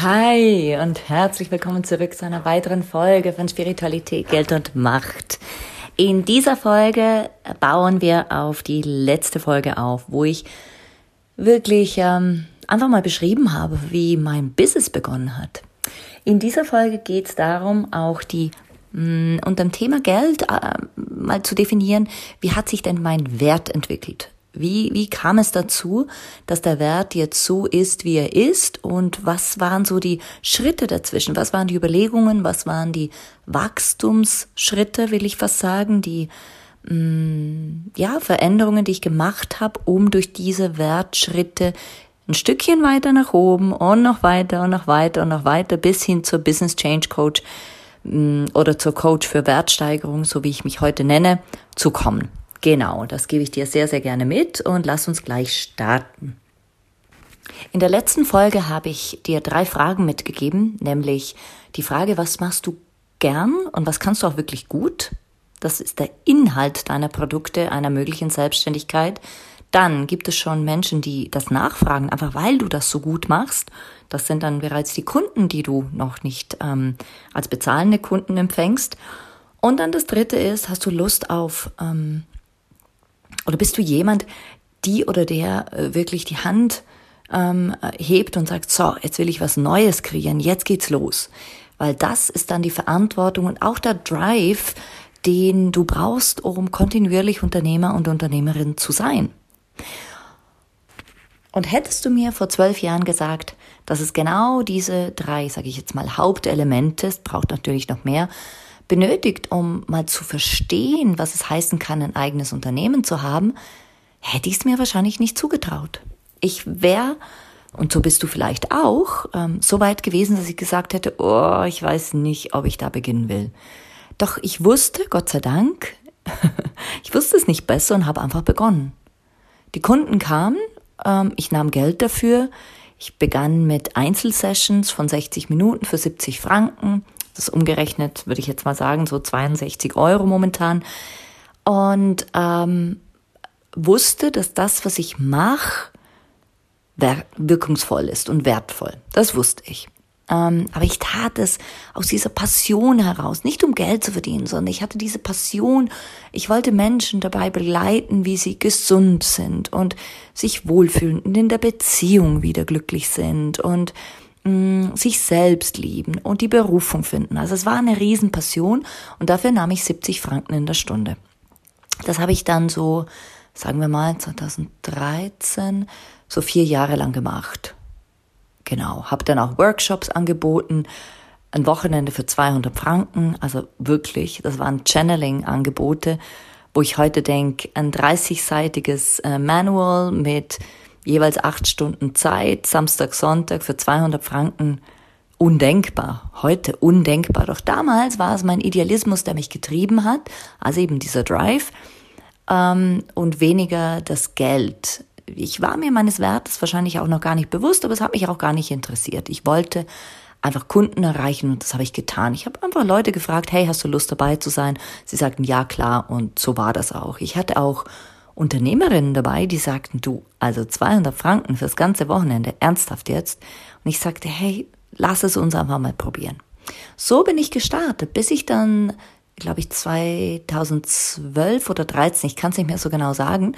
Hi und herzlich willkommen zurück zu einer weiteren Folge von Spiritualität, Geld und Macht. In dieser Folge bauen wir auf die letzte Folge auf, wo ich wirklich ähm, einfach mal beschrieben habe, wie mein Business begonnen hat. In dieser Folge geht es darum, auch die mh, mm, unter dem Thema Geld äh, mal zu definieren, wie hat sich denn mein Wert entwickelt? Wie, wie kam es dazu, dass der Wert jetzt so ist, wie er ist? Und was waren so die Schritte dazwischen? Was waren die Überlegungen? Was waren die Wachstumsschritte, will ich fast sagen? Die mh, mm, ja, Veränderungen, die ich gemacht habe, um durch diese Wertschritte ein Stückchen weiter nach oben und noch weiter und noch weiter und noch weiter bis hin zur Business Change Coach mm, oder zur Coach für Wertsteigerung, so wie ich mich heute nenne, zu kommen. Genau, das gebe ich dir sehr, sehr gerne mit und lass uns gleich starten. In der letzten Folge habe ich dir drei Fragen mitgegeben, nämlich die Frage, was machst du gern und was kannst du auch wirklich gut? Das ist der Inhalt deiner Produkte, einer möglichen Selbstständigkeit. Dann gibt es schon Menschen, die das nachfragen, einfach weil du das so gut machst. Das sind dann bereits die Kunden, die du noch nicht ähm, als bezahlende Kunden empfängst. Und dann das Dritte ist, hast du Lust auf ähm, oder bist du jemand, die oder der äh, wirklich die Hand ähm, hebt und sagt, so, jetzt will ich was Neues kreieren, jetzt geht's los. Weil das ist dann die Verantwortung und auch der Drive, den du brauchst, um kontinuierlich Unternehmer und Unternehmerin zu sein. Und hättest du mir vor zwölf Jahren gesagt, dass es genau diese drei, sage ich jetzt mal, Hauptelemente, es braucht natürlich noch mehr, benötigt, um mal zu verstehen, was es heißen kann, ein eigenes Unternehmen zu haben, hätte ich es mir wahrscheinlich nicht zugetraut. Ich wäre, und so bist du vielleicht auch, ähm, so weit gewesen, dass ich gesagt hätte, oh, ich weiß nicht, ob ich da beginnen will. Doch ich wusste, Gott sei Dank, ich wusste es nicht besser und habe einfach begonnen. Die Kunden kamen, ähm, ich nahm Geld dafür, ich begann mit Einzelsessions von 60 Minuten für 70 Franken. Das umgerechnet, würde ich jetzt mal sagen, so 62 Euro momentan. Und ähm, wusste, dass das, was ich mache, wirkungsvoll ist und wertvoll. Das wusste ich. Ähm, aber ich tat es aus dieser Passion heraus, nicht um Geld zu verdienen, sondern ich hatte diese Passion. Ich wollte Menschen dabei begleiten, wie sie gesund sind und sich wohlfühlen und in der Beziehung wieder glücklich sind und mh, sich selbst lieben und die Berufung finden. Also es war eine Riesenpassion und dafür nahm ich 70 Franken in der Stunde. Das habe ich dann so, sagen wir mal, 2013, so vier Jahre lang gemacht. Genau, habe dann auch Workshops angeboten, ein Wochenende für 200 Franken, also wirklich, das waren Channeling-Angebote, wo ich heute denke, ein 30-seitiges äh, Manual mit jeweils acht Stunden Zeit, Samstag, Sonntag für 200 Franken. Undenkbar, heute undenkbar. Doch damals war es mein Idealismus, der mich getrieben hat, also eben dieser Drive ähm, und weniger das Geld. Ich war mir meines Wertes wahrscheinlich auch noch gar nicht bewusst, aber es hat mich auch gar nicht interessiert. Ich wollte einfach Kunden erreichen und das habe ich getan. Ich habe einfach Leute gefragt, hey, hast du Lust dabei zu sein? Sie sagten ja, klar und so war das auch. Ich hatte auch Unternehmerinnen dabei, die sagten, du, also 200 Franken fürs ganze Wochenende, ernsthaft jetzt. Und ich sagte, hey, lass es uns einfach mal probieren. So bin ich gestartet, bis ich dann glaube ich, 2012 oder 13, ich kann es nicht mehr so genau sagen,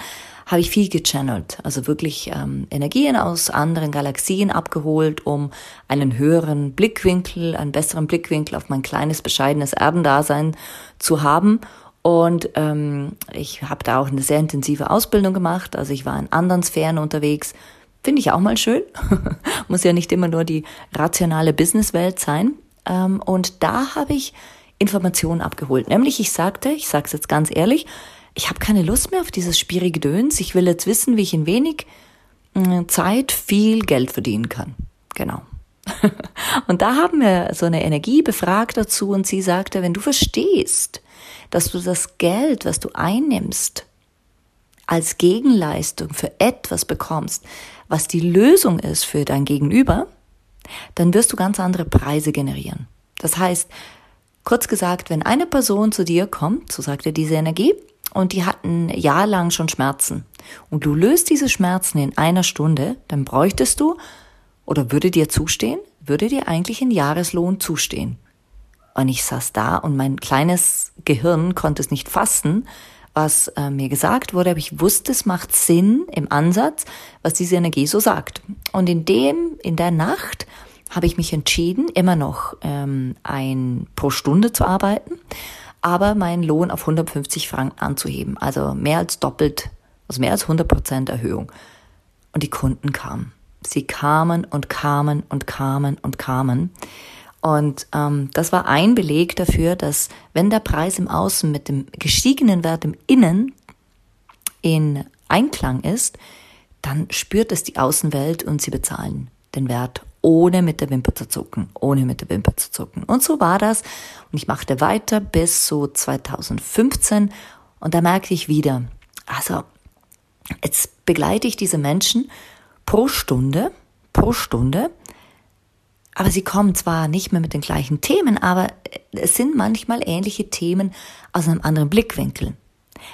habe ich viel gechannelt. Also wirklich ähm, Energien aus anderen Galaxien abgeholt, um einen höheren Blickwinkel, einen besseren Blickwinkel auf mein kleines, bescheidenes Erdendasein zu haben. Und ähm, ich habe da auch eine sehr intensive Ausbildung gemacht. Also ich war in anderen Sphären unterwegs. Finde ich auch mal schön. Muss ja nicht immer nur die rationale Businesswelt sein. Ähm, und da habe ich Informationen abgeholt. Nämlich, ich sagte, ich sage es jetzt ganz ehrlich, ich habe keine Lust mehr auf dieses schwierige Döns. Ich will jetzt wissen, wie ich in wenig äh, Zeit viel Geld verdienen kann. Genau. und da haben wir so eine Energie befragt dazu und sie sagte, wenn du verstehst, dass du das Geld, was du einnimmst, als Gegenleistung für etwas bekommst, was die Lösung ist für dein Gegenüber, dann wirst du ganz andere Preise generieren. Das heißt, kurz gesagt, wenn eine Person zu dir kommt, so sagt er diese Energie, und die hat ein Jahr lang schon Schmerzen und du löst diese Schmerzen in einer Stunde, dann bräuchtest du oder würde dir zustehen, würde dir eigentlich ein Jahreslohn zustehen. Und ich saß da und mein kleines Gehirn konnte es nicht fassen, was äh, mir gesagt wurde, aber ich wusste, es macht Sinn im Ansatz, was diese Energie so sagt. Und in dem, in der Nacht habe ich mich entschieden, immer noch ähm, ein pro Stunde zu arbeiten, aber meinen Lohn auf 150 Franken anzuheben, also mehr als doppelt, also mehr als 100 Prozent Erhöhung. Und die Kunden kamen. Sie kamen und kamen und kamen und kamen. Und ähm, das war ein Beleg dafür, dass wenn der Preis im Außen mit dem gestiegenen Wert im Innen in Einklang ist, dann spürt es die Außenwelt und sie bezahlen den Wert ohne mit der Wimper zu zucken, ohne mit der Wimper zu zucken. Und so war das. Und ich machte weiter bis so 2015 und da merkte ich wieder, also jetzt begleite ich diese Menschen pro Stunde, pro Stunde aber sie kommen zwar nicht mehr mit den gleichen Themen, aber es sind manchmal ähnliche Themen aus einem anderen Blickwinkel.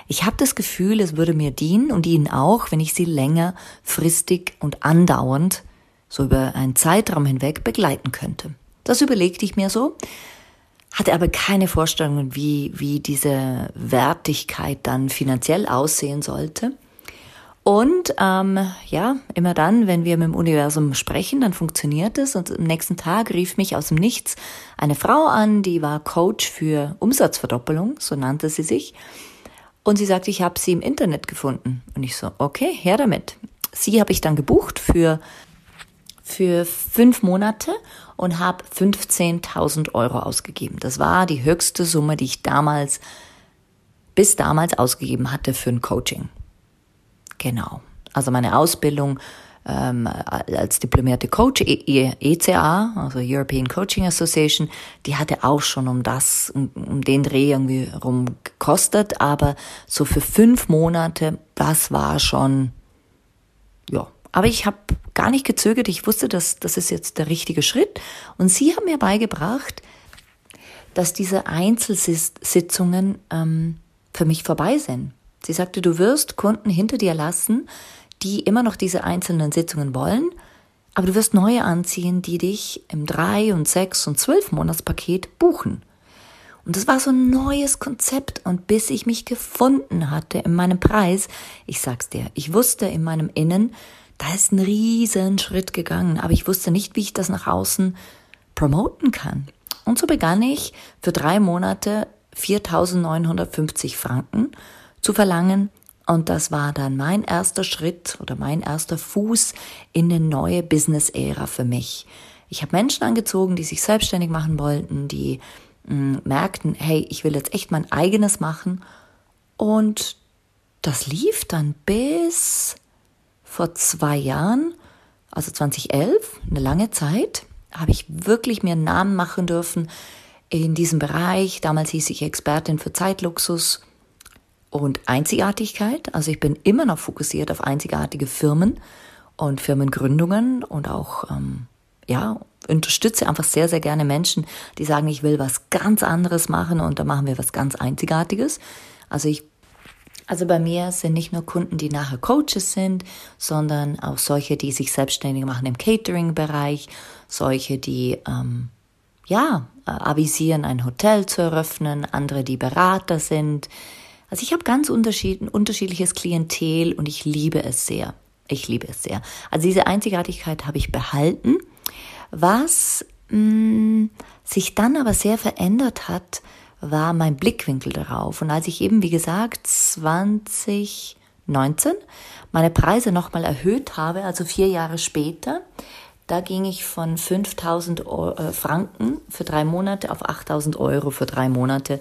Ich habe das Gefühl, es würde mir dienen und Ihnen auch, wenn ich Sie länger, fristig und andauernd, so über einen Zeitraum hinweg, begleiten könnte. Das überlegte ich mir so, hatte aber keine Vorstellungen, wie, wie diese Wertigkeit dann finanziell aussehen sollte. Und ähm, ja, immer dann, wenn wir mit dem Universum sprechen, dann funktioniert es. Und am nächsten Tag rief mich aus dem Nichts eine Frau an, die war Coach für Umsatzverdoppelung, so nannte sie sich. Und sie sagte, ich habe sie im Internet gefunden. Und ich so, okay, her damit. Sie habe ich dann gebucht für, für fünf Monate und habe 15.000 Euro ausgegeben. Das war die höchste Summe, die ich damals, bis damals ausgegeben hatte für ein Coaching. Genau. Also meine Ausbildung ähm, als diplomierte Coach, ECA, e also European Coaching Association, die hatte auch schon um das, um, um den Dreh irgendwie rum gekostet, aber so für fünf Monate, das war schon, ja. Aber ich habe gar nicht gezögert, ich wusste, dass das ist jetzt der richtige Schritt. Und sie haben mir beigebracht, dass diese Einzelsitzungen ähm, für mich vorbei sind. Sie sagte, du wirst Kunden hinter dir lassen, die immer noch diese einzelnen Sitzungen wollen, aber du wirst neue anziehen, die dich im drei und sechs und zwölf Monatspaket buchen. Und das war so ein neues Konzept. Und bis ich mich gefunden hatte in meinem Preis, ich sag's dir, ich wusste in meinem Innen, da ist ein riesen Schritt gegangen, aber ich wusste nicht, wie ich das nach außen promoten kann. Und so begann ich für drei Monate 4.950 Franken zu verlangen. Und das war dann mein erster Schritt oder mein erster Fuß in eine neue Business-Ära für mich. Ich habe Menschen angezogen, die sich selbstständig machen wollten, die mh, mm, merkten, hey, ich will jetzt echt mein eigenes machen. Und das lief dann bis vor zwei Jahren, also 2011, eine lange Zeit, habe ich wirklich mir einen Namen machen dürfen in diesem Bereich. Damals hieß ich Expertin für Zeitluxus und Einzigartigkeit. Also ich bin immer noch fokussiert auf einzigartige Firmen und Firmengründungen und auch, ähm, ja, unterstütze einfach sehr, sehr gerne Menschen, die sagen, ich will was ganz anderes machen und da machen wir was ganz Einzigartiges. Also ich also bei mir sind nicht nur Kunden, die nachher Coaches sind, sondern auch solche, die sich selbstständig machen im Catering-Bereich, solche, die ähm, ja, äh, avisieren, ein Hotel zu eröffnen, andere, die Berater sind. Also ich habe ganz unterschied unterschiedliches Klientel und ich liebe es sehr. Ich liebe es sehr. Also diese Einzigartigkeit habe ich behalten. Was mh, mm, sich dann aber sehr verändert hat, war mein Blickwinkel darauf. Und als ich eben, wie gesagt, 2019 meine Preise nochmal erhöht habe, also vier Jahre später, da ging ich von 5000 äh, Franken für drei Monate auf 8000 Euro für drei Monate.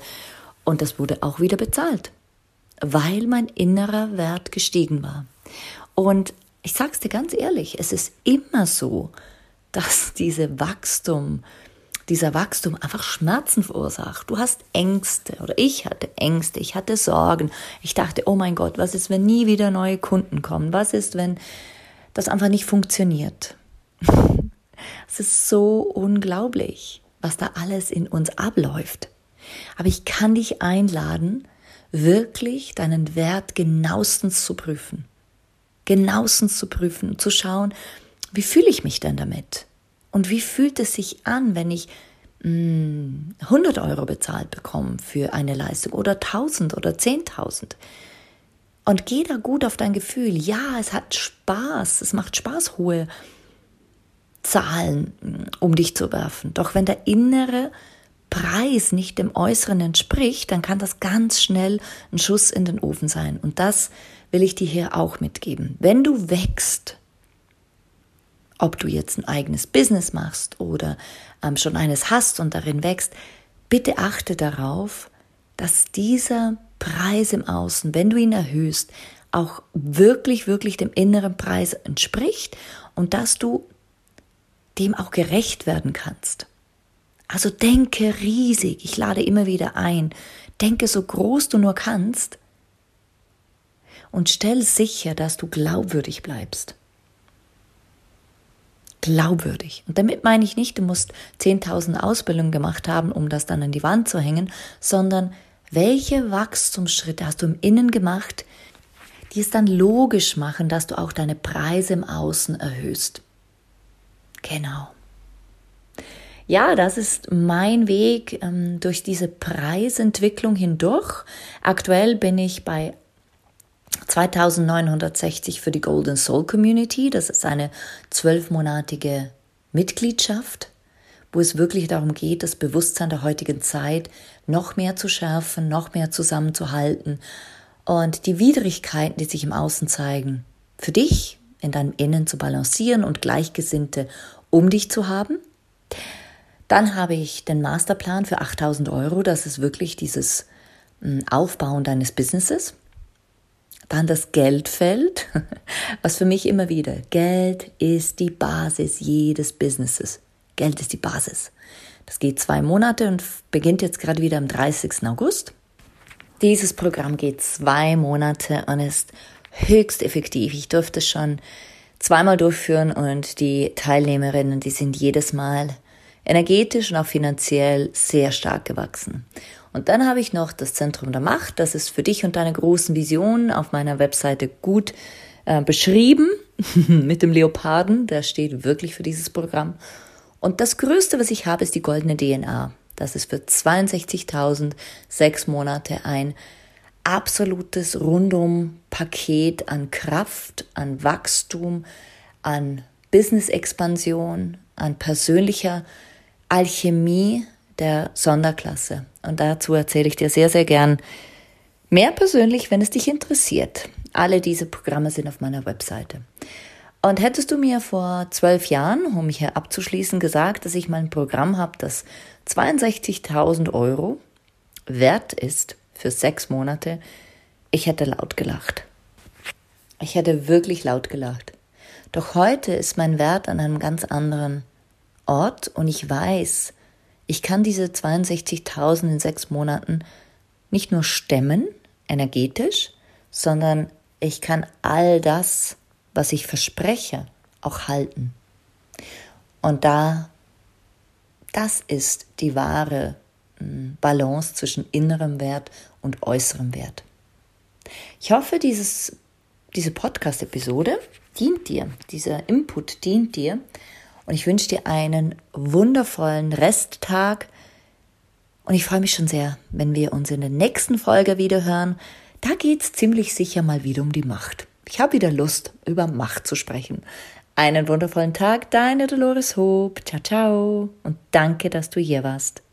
Und das wurde auch wieder bezahlt, weil mein innerer Wert gestiegen war. Und ich sag's dir ganz ehrlich, es ist immer so, dass diese Wachstum, dieser Wachstum einfach Schmerzen verursacht. Du hast Ängste oder ich hatte Ängste, ich hatte Sorgen. Ich dachte, oh mein Gott, was ist, wenn nie wieder neue Kunden kommen? Was ist, wenn das einfach nicht funktioniert? Es ist so unglaublich, was da alles in uns abläuft. Aber ich kann dich einladen, wirklich deinen Wert genauestens zu prüfen. Genauestens zu prüfen, zu schauen, wie fühle ich mich denn damit? Und wie fühlt es sich an, wenn ich mh, hm, 100 Euro bezahlt bekomme für eine Leistung oder 1000 oder 10.000? Und geh da gut auf dein Gefühl. Ja, es hat Spaß. Es macht Spaß, hohe Zahlen hm, um dich zu werfen. Doch wenn der innere Preis nicht dem Äußeren entspricht, dann kann das ganz schnell ein Schuss in den Ofen sein. Und das will ich dir hier auch mitgeben. Wenn du wächst, ob du jetzt ein eigenes Business machst oder ähm, schon eines hast und darin wächst, bitte achte darauf, dass dieser Preis im Außen, wenn du ihn erhöhst, auch wirklich, wirklich dem inneren Preis entspricht und dass du dem auch gerecht werden kannst. Also denke riesig, ich lade immer wieder ein, denke so groß du nur kannst und stell sicher, dass du glaubwürdig bleibst. Glaubwürdig. Und damit meine ich nicht, du musst 10.000 Ausbildungen gemacht haben, um das dann an die Wand zu hängen, sondern welche Wachstumsschritte hast du im Innen gemacht, die es dann logisch machen, dass du auch deine Preise im Außen erhöhst. Genau. Ja, das ist mein Weg ähm, durch diese Preisentwicklung hindurch. Aktuell bin ich bei 2960 für die Golden Soul Community. Das ist eine zwölfmonatige Mitgliedschaft, wo es wirklich darum geht, das Bewusstsein der heutigen Zeit noch mehr zu schärfen, noch mehr zusammenzuhalten und die Widrigkeiten, die sich im Außen zeigen, für dich in deinem Innen zu balancieren und Gleichgesinnte um dich zu haben. Dann habe ich den Masterplan für 8000 Euro. Das ist wirklich dieses hm, Aufbauen deines Businesses. Dann das Geldfeld, was für mich immer wieder, Geld ist die Basis jedes Businesses. Geld ist die Basis. Das geht zwei Monate und beginnt jetzt gerade wieder am 30. August. Dieses Programm geht zwei Monate und ist höchst effektiv. Ich durfte es schon zweimal durchführen und die Teilnehmerinnen, die sind jedes Mal energetisch und auch finanziell sehr stark gewachsen. Und dann habe ich noch das Zentrum der Macht, das ist für dich und deine großen Visionen auf meiner Webseite gut äh, beschrieben mit dem Leoparden, der steht wirklich für dieses Programm. Und das Größte, was ich habe, ist die goldene DNA. Das ist für 62.000 sechs Monate ein absolutes Rundum-Paket an Kraft, an Wachstum, an Business-Expansion, an persönlicher Alchemie der Sonderklasse. Und dazu erzähle ich dir sehr, sehr gern mehr persönlich, wenn es dich interessiert. Alle diese Programme sind auf meiner Webseite. Und hättest du mir vor zwölf Jahren, um mich hier abzuschließen, gesagt, dass ich mal ein Programm habe, das 62.000 Euro wert ist, für sechs Monate, ich hätte laut gelacht. Ich hätte wirklich laut gelacht. Doch heute ist mein Wert an einem ganz anderen Ort und ich weiß, ich kann diese 62.000 in sechs Monaten nicht nur stemmen, energetisch, sondern ich kann all das, was ich verspreche, auch halten. Und da, das ist die wahre Balance zwischen innerem Wert und äußerem Wert. Ich hoffe, dieses, diese Podcast-Episode dient dir, dieser Input dient dir Und ich wünsche dir einen wundervollen Resttag. Und ich freue mich schon sehr, wenn wir uns in der nächsten Folge wieder hören. Da geht's ziemlich sicher mal wieder um die Macht. Ich habe wieder Lust, über Macht zu sprechen. Einen wundervollen Tag, deine Dolores Hope. Ciao, ciao. Und danke, dass du hier warst.